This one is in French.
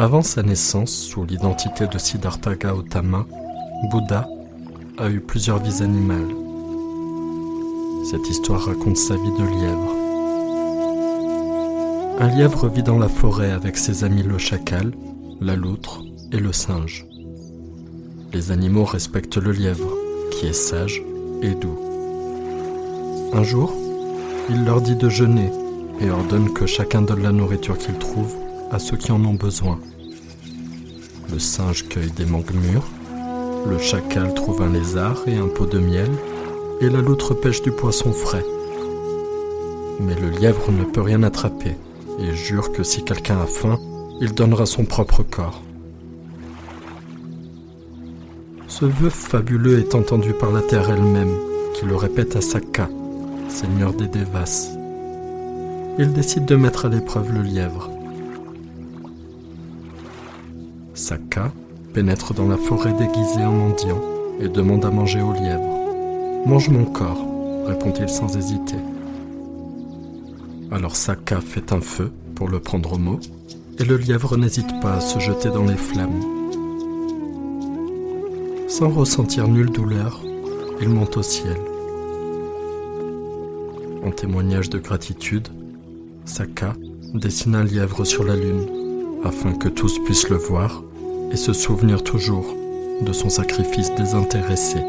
Avant sa naissance, sous l'identité de Siddhartha Gautama, Bouddha a eu plusieurs vies animales. Cette histoire raconte sa vie de lièvre. Un lièvre vit dans la forêt avec ses amis le chacal, la loutre et le singe. Les animaux respectent le lièvre, qui est sage et doux. Un jour, il leur dit de jeûner et ordonne que chacun donne la nourriture qu'il trouve à ceux qui en ont besoin. Le singe cueille des mangues mûres, le chacal trouve un lézard et un pot de miel, et la loutre pêche du poisson frais. Mais le lièvre ne peut rien attraper et jure que si quelqu'un a faim, il donnera son propre corps. Ce vœu fabuleux est entendu par la terre elle-même, qui le répète à Sakka, seigneur des Devas. Il décide de mettre à l'épreuve le lièvre. Sakka pénètre dans la forêt déguisée en mendiant et demande à manger au lièvre. Mange mon corps, répond-il sans hésiter. Alors Sakka fait un feu pour le prendre au mot, et le lièvre n'hésite pas à se jeter dans les flammes. Sans ressentir nulle douleur, il monte au ciel. En témoignage de gratitude, Sakka dessine un lièvre sur la lune, afin que tous puissent le voir et se souvenir toujours de son sacrifice désintéressé